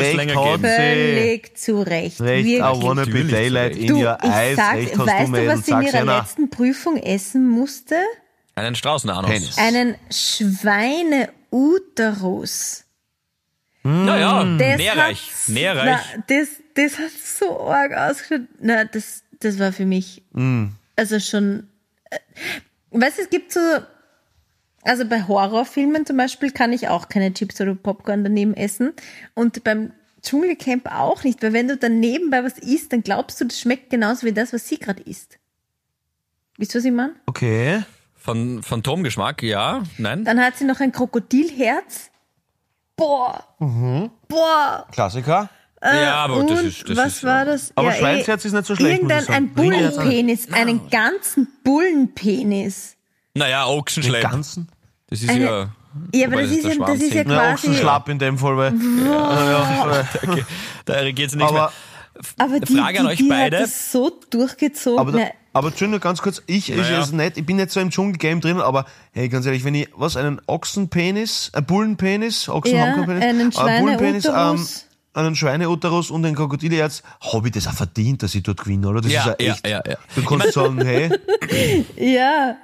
Völlig zu Recht. Recht, I Wirklich. wanna be zu daylight in Du, your ich eyes. sag, Recht hast weißt du, was sie in ihrer einer. letzten Prüfung essen musste? Einen Straußenanus. Penis. Einen Schweineuterus. Ja, ja, Das nährreich. Nährreich. Das, das hat so arg ausgeschaut. Na, das, das war für mich, Mm. also schon, äh, weißt du, es gibt so, also bei Horrorfilmen zum Beispiel kann ich auch keine Chips oder Popcorn daneben essen und beim Dschungelcamp auch nicht, weil wenn du dann nebenbei was isst, dann glaubst du, das schmeckt genauso wie das, was sie gerade isst. Wisst ihr, was ich meine? Okay. Von Phantomgeschmack, ja, nein. Dann hat sie noch ein Krokodilherz. Boah. Mhm. Boah. Klassiker. Ja, aber Und das ist, das was ist, war das? Aber Ja, Schweinsherz eh, ist nicht so schlecht, muss ich Irgendein ein nicht. Bullenpenis, einen ganzen Bullenpenis. Naja, Den Ochsenschlepp. ganzen? Das ist Eine- ja. Ja, aber wobei das ist ja, das ist ja quasi. Ochsenschlapp in dem Fall, weil. Okay, da reagiert sie nichts Aber, Aber die, Frage an die, euch die beide. hat das so durchgezogen. aber, da, Na, aber Entschuldigung, ganz kurz, ich, ich, Naja. ist nicht, ich bin nicht so im Dschungelgame drin, aber hey, ganz ehrlich, wenn ich, was, einen Ochsenpenis, einen Bullenpenis, Ochsen Ja, haben keinen Penis, einen einen Bullenpenis, ähm, Schweineuterus. Einen Schweineuterus und ein Krokodilherz, habe ich das auch verdient, dass ich dort gewinne, oder? Das Ja, ist ja ja, echt. ja, ja. Du kannst sagen, hey, ja.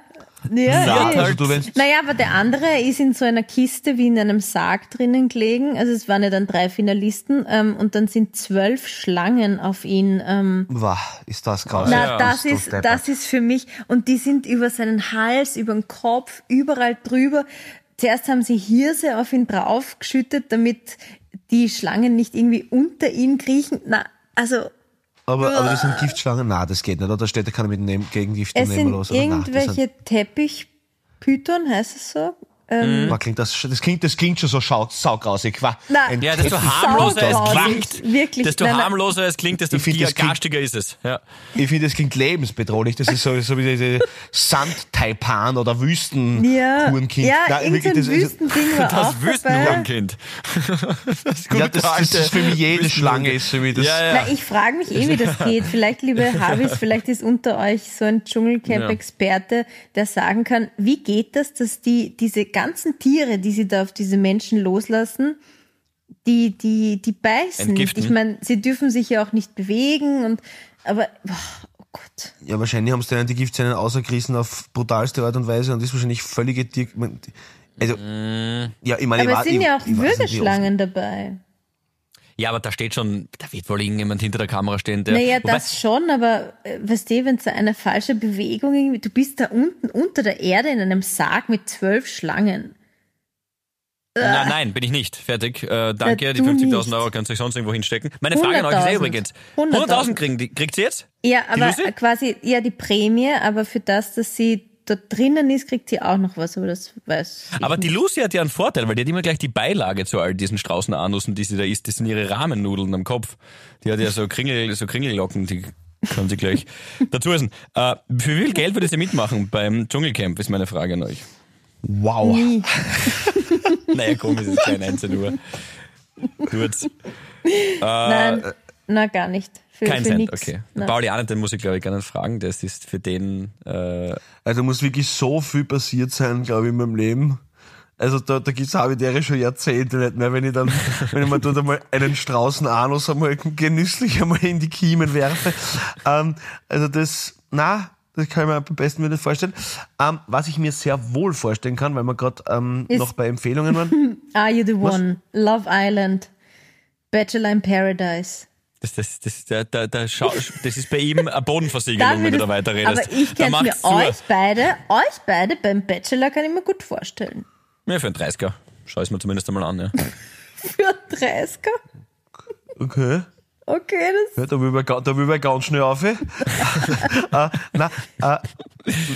Ja, ja, eh. also Naja, aber der andere ist in so einer Kiste wie in einem Sarg drinnen gelegen. Also es waren ja dann drei Finalisten ähm, und dann sind zwölf Schlangen auf ihn. Ähm, Wah, ist das krass. na, ja, das ist das ist für mich und die sind über seinen Hals, über den Kopf, überall drüber. Zuerst haben sie Hirse auf ihn draufgeschüttet, damit die Schlangen nicht irgendwie unter ihn kriechen. Na, also Aber, aber das sind Giftschlangen, na, das geht nicht, oder? Da steht, da kann er mit dem Gegengift es nehmen sind das irgendwelche Teppichpython, heißt es so? Boah, klingt das, das, klingt, das klingt schon so schau, saugrausig. Wa? Na, Ein Ja, desto harmloser es klingt, Wirklich, desto nein, nein. harmloser es klingt, desto klingt- garstiger ist es. Ja. Ich finde, das klingt lebensbedrohlich. Das ist so, so wie diese Sandtaipan oder Ja, Wüstenhurenkind. ja Nein, wirklich, das ist- Wüstending war auch Das. Wüstenhurenkind. Das Ja, das, das ist für mich jede Wüstenhurenkind. Schlange ist für mich das. Ja, ja. Na, ich frage mich eh, wie das geht. Vielleicht, liebe Habis, vielleicht ist unter euch so ein Dschungelcamp-Experte, der sagen kann, wie geht das, dass die diese ganzen Tiere, die sie da auf diese Menschen loslassen, die, die, die beißen nicht. Entgiften. Ich meine, sie dürfen sich ja auch nicht bewegen und, aber, oh Gott. Ja, wahrscheinlich haben sie denen die Giftzähne außergerissen auf brutalste Art und Weise und das ist wahrscheinlich völlige Tier. Also, ja, ich meine, Aber es sind ja auch Würgeschlangen dabei. Ja, aber da steht schon, da wird wohl irgendjemand hinter der Kamera stehen, der. Naja, Wobei- das schon, aber äh, weißt du, wenn so eine falsche Bewegung irgendwie, du bist da unten unter der Erde in einem Sarg mit zwölf Schlangen. Nein, nein, bin ich nicht. Fertig. Äh, danke, Ja, die du 50.000 nicht. Euro kannst du euch sonst irgendwo hinstecken. Meine Frage an euch ist eh 100.000. übrigens: 100.000 100.000 kriegen die, kriegt sie jetzt? Ja, aber quasi, ja, die Prämie, aber für das, dass sie dort drinnen ist, kriegt sie auch noch was, aber das weiß ich Aber die nicht. Lucy hat ja einen Vorteil, weil die hat immer gleich die Beilage zu all diesen Straußenanussen, die sie da isst. Das sind ihre Rahmennudeln am Kopf. Die hat ja so Kringel, so Kringellocken, die kann sie gleich dazu essen. Äh, für wie viel Geld würdet ihr mitmachen beim Dschungelcamp, ist meine Frage an euch. Wow. Naja, komm, es ist kein 19 Uhr. Tut's. Nein, na gar nicht. Für, Kein für Cent, nix. okay. Nein. Pauli Arndt, den muss ich glaube ich nicht fragen. Das ist für den, äh, Also muss wirklich so viel passiert sein, glaube ich, in meinem Leben. Also da, da gibt's Habitäre schon Jahrzehnte nicht mehr, wenn ich dann, wenn ich mir dort einmal einen Straußenanus einmal genüsslich einmal in die Kiemen werfe. Ähm, also das, na, das kann ich mir am besten nicht vorstellen. Ähm, was ich mir sehr wohl vorstellen kann, weil wir gerade ähm, noch bei Empfehlungen waren. Are you the one? Love Island. Bachelor in Paradise. Das, das, das, der, der, der das ist bei ihm eine Bodenversiegelung, wenn du da weiterredest. Aber ich Da kann mir macht's zu. euch beide, euch beide beim Bachelor kann ich mir gut vorstellen. Ja, für einen 30er. Schau es mir zumindest einmal an, ja. Für einen 30er? Okay. Okay, das Ja, da will man, da will man ganz schnell auf. äh, na, äh,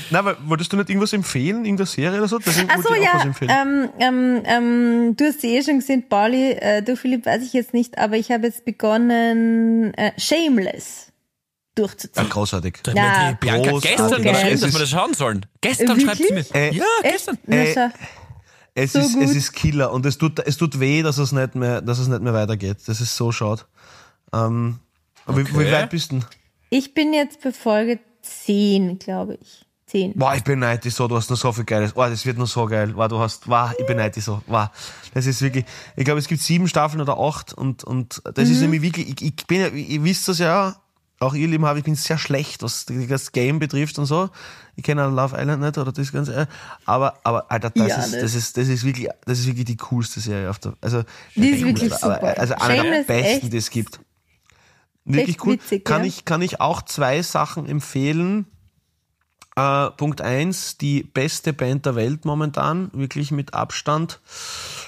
na, weil, wolltest du nicht irgendwas empfehlen? Irgendeine Serie oder so? Deswegen Achso, wollte ich auch was ja, empfehlen. ähm, ähm, ähm, du hast sie eh schon gesehen, Pauli, äh, du Philipp weiß ich jetzt nicht, aber ich habe jetzt begonnen, äh, Shameless ja, durchzuziehen. großartig. Da hat Ja. die Bianca Großartig. gestern Okay. geschrieben, Es dass wir das schauen sollen. Gestern schreibt sie mir. Äh, ja, gestern. Äh. Es, So ist, gut. es ist Killer und es tut, es tut weh, dass es nicht mehr, dass es nicht mehr weitergeht. Das ist so schade. Ähm, aber wie, wie Okay. weit bist du denn? Ich bin jetzt bei Folge 10, glaube ich. 10. Boah, ich beneide dich so, du hast noch so viel Geiles. Boah, das wird noch so geil. Boah, du hast, wow, ich beneide dich so. Wow. Das ist wirklich, ich glaube, es gibt sieben Staffeln oder acht und, und das ist nämlich wirklich, ich, ich bin ja, ihr wisst das ja, auch ihr Lieben habe, ich bin sehr schlecht, was das Game betrifft und so. Ich kenne auch Love Island nicht oder das ganze, aber, aber, Alter, das Ja, ist, das- das ist, das ist wirklich, das ist wirklich die coolste Serie auf der, also, Die ist wirklich aber- super. Also eine der Shameless, besten, echt. die es gibt. Wirklich cool. witzig, kann ja. ich, kann ich auch zwei Sachen empfehlen. Äh, Punkt eins die beste Band der Welt momentan, wirklich mit Abstand.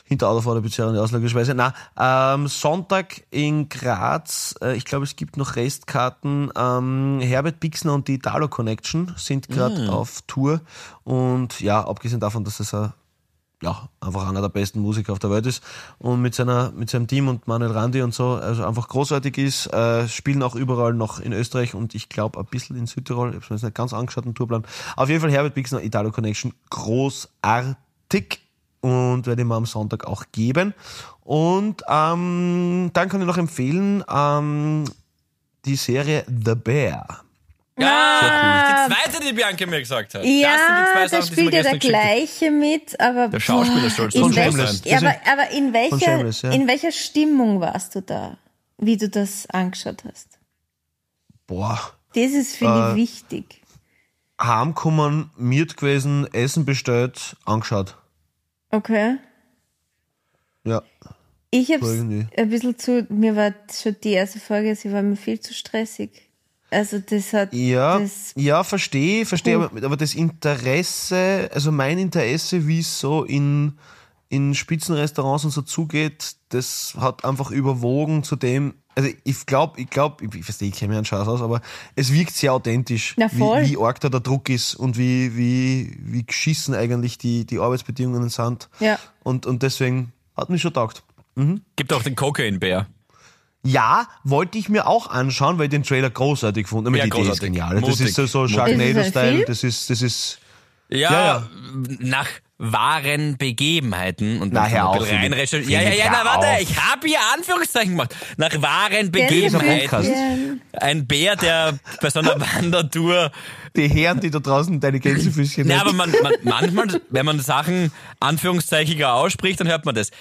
Hinter Autofahrer bezerrende Auslagerweise. Na, ähm, Sonntag in Graz, äh, ich glaube, es gibt noch Restkarten. Ähm, Herbert Bixner und die Italo Connection sind gerade auf Tour. Und ja, abgesehen davon, dass es ein ja, einfach einer der besten Musiker auf der Welt ist und mit seiner mit seinem Team und Manuel Randi und so, also einfach großartig ist, äh, spielen auch überall noch in Österreich und ich glaube ein bisschen in Südtirol, ich habe mir jetzt nicht ganz angeschaut, den Tourplan. Auf jeden Fall Herbert Bixner, Italo Connection, großartig und werde ich mir am Sonntag auch geben. Und ähm, dann kann ich noch empfehlen, ähm, die Serie The Bear. Ja, die zweite, die Bianca mir gesagt hat. das Ja, zwei da spielt ja der gleiche mit, aber Der Schauspieler soll in, schon welch, ja, aber, aber in welcher Shameless, ja. in welcher Stimmung warst du da, wie du das angeschaut hast? Boah, Das ist finde Äh, ich wichtig. heimkommen, miert gewesen, Essen bestellt, angeschaut. Okay. Ja. Ich irgendwie. ein bisschen zu, mir war schon die erste Folge, sie war mir viel zu stressig. Also das hat Ja, das ja, verstehe, verstehe, aber, aber das Interesse, also mein Interesse, wie es so in, in Spitzenrestaurants und so zugeht, das hat einfach überwogen zu dem, also ich glaube, ich glaube, ich, ich verstehe, ich kenne mir einen Scheiß aus, aber es wirkt sehr authentisch, Na, voll. wie, wie arg da der Druck ist und wie, wie, wie geschissen eigentlich die, die Arbeitsbedingungen sind. Ja. Und, und deswegen hat mich schon taugt. Gibt auch den Cocaine-Bär. Ja, wollte ich mir auch anschauen, weil ich den Trailer großartig gefunden habe. Ja, Die Idee ist großartig. genial. Das Mutig. ist so, so. Sharknado-Style. Das ist, das ist, Ja, Ja, ja. nach wahren Begebenheiten und Na, dann hör ein auf, bisschen Philipp. reinrecherchieren. Ja, ja, ja, na warte, auf. ich habe hier Anführungszeichen gemacht. Nach wahren. Begebenheiten. Ein Bär, der bei so einer Wandertour Die Herren, die da draußen deine Gänsefüßchen essen. aber man, man, manchmal, wenn man Sachen anführungszeichiger ausspricht, dann hört man das.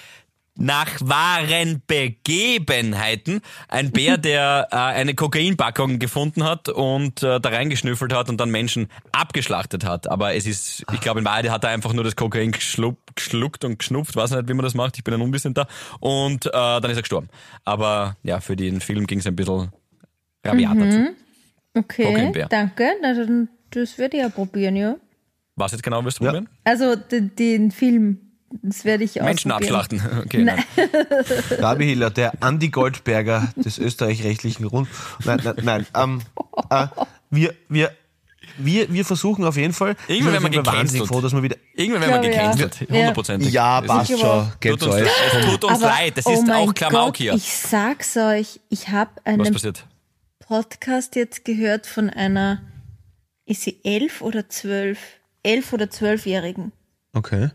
Nach wahren Begebenheiten ein Bär, der äh, eine Kokainpackung gefunden hat und äh, da reingeschnüffelt hat und dann Menschen abgeschlachtet hat. Aber es ist, ich glaube, in Wahrheit hat er einfach nur das Kokain geschluckt, geschluckt und geschnupft. Weiß nicht, wie man das macht. Ich bin ein Unwissender. Und äh, dann ist er gestorben. Aber ja, für den Film ging es ein bisschen rabiater zu. Okay, Kokainbär. danke. Dann, das werde ich ja probieren, ja. Was jetzt genau willst du Ja. probieren? Also den, den Film, das werde ich Menschen ausprobieren. abschlachten. Okay, nein. Gabi Hiller, der Andi Goldberger des österreich-rechtlichen Rund. Nein, nein, nein. Ähm, äh, wir, wir, wir, wir versuchen auf jeden Fall. Irgendwann ich werden wir wahnsinnig gecancelt. froh, dass wir wieder. Irgendwann werden wir gecancelt. Ja. Hundertprozentig. Ja, Es passt schon. Tut uns, euch. es tut uns Aber, leid, das oh ist auch Klamauk Gott, hier. Ich sag's euch, ich habe einen? Podcast jetzt gehört von einer, ist sie elf oder zwölf? Elf oder zwölfjährigen. Okay.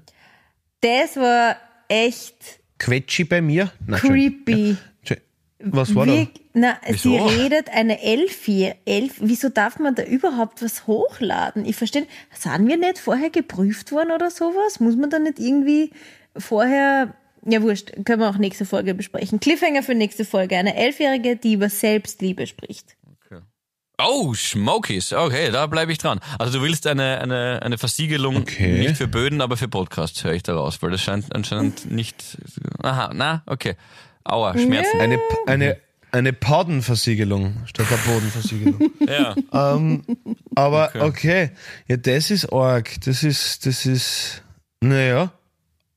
Das war echt Quetschi bei mir? Nein, creepy. Entschuldigung. Was war da? Wirk- Na, Wieso? sie redet eine Elfjährige. Elf, wieso darf man da überhaupt was hochladen? Ich verstehe, sind wir nicht vorher geprüft worden oder sowas? Muss man da nicht irgendwie vorher, ja wurscht, können wir auch nächste Folge besprechen. Cliffhanger für nächste Folge. Eine Elfjährige, die über Selbstliebe spricht. Oh, Smokies. Okay, da bleibe ich dran. Also du willst eine, eine, eine Versiegelung Okay. nicht für Böden, aber für Podcasts, höre ich daraus, weil das scheint anscheinend nicht. Aha, na, okay. Aua, Schmerzen. Eine, eine, eine Paudenversiegelung statt der Bodenversiegelung. Ja. Aber okay. Ja, das ist arg. Das ist, das ist, naja,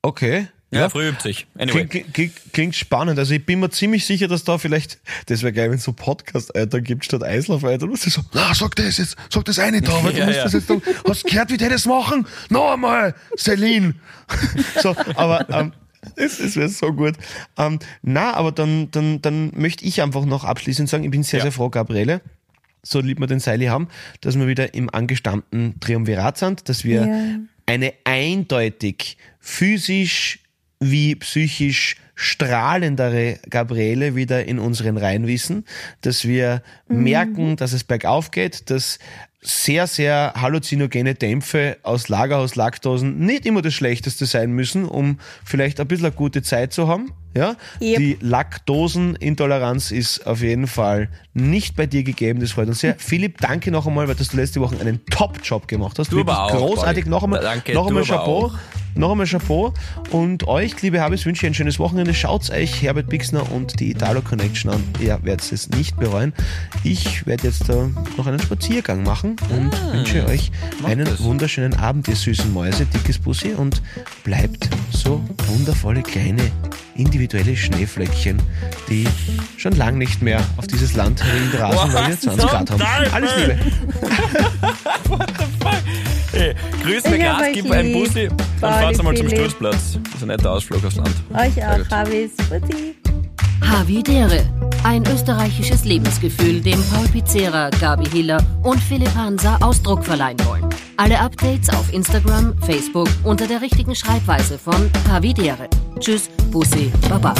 okay. Ja, früh übt sich. Anyway. Klingt, klingt, klingt spannend. Also ich bin mir ziemlich sicher, dass da vielleicht, das wäre geil, wenn es so Podcast-Alter gibt statt Eislauf-Alter. Und so, na, sag das jetzt, sag das eine da, weil du Ja, musst ja. das jetzt, sagen. hast du gehört, wie die das machen? Noch einmal, Celine. so, aber, ähm, das, das wäre so gut. Ähm, na, aber dann, dann, dann möchte ich einfach noch abschließend sagen, ich bin sehr, Ja. sehr froh, Gabriele, so lieb wir den Seili haben, dass wir wieder im angestammten Triumvirat sind, dass wir Ja. eine eindeutig physisch wie psychisch strahlendere Gabriele wieder in unseren Reihen wissen, dass wir merken, dass es bergauf geht, dass sehr, sehr halluzinogene Dämpfe aus Lagerhauslaktosen nicht immer das Schlechteste sein müssen, um vielleicht ein bisschen eine gute Zeit zu haben. Ja? Yep. Die Laktosenintoleranz ist auf jeden Fall nicht bei dir gegeben. Das freut uns sehr. Philipp, danke noch einmal, weil dass du letzte Woche einen Top-Job gemacht hast. Du aber auch, großartig. Noch einmal, Danke, noch du einmal aber Chapeau. auch. Noch einmal Chapeau. Und euch, liebe Habis, wünsche ich ein schönes Wochenende. Schaut euch Herbert Bixner und die Italo Connection an. Ihr werdet es nicht bereuen. Ich werde jetzt da noch einen Spaziergang machen und wünsche euch einen Ah, das. wunderschönen Abend, ihr süßen Mäuse. Dickes Bussi und bleibt so wundervolle kleine individuelle Schneeflöckchen, die schon lang nicht mehr auf dieses Land rasen, weil wir 20 Grad haben. Alles Liebe. Hey, grüß mir euch gib ein. Bussi und fahrt's einmal zum. Sturzplatz. Das ist ein netter Ausflug aufs Land. Euch auch. Putti. Havidere. Ein österreichisches Lebensgefühl, dem Paul Pizzera, Gabi Hiller und Philipp Hansa Ausdruck verleihen wollen. Alle Updates auf Instagram, Facebook unter der richtigen Schreibweise von Havidere. Tschüss, Bussi, Baba.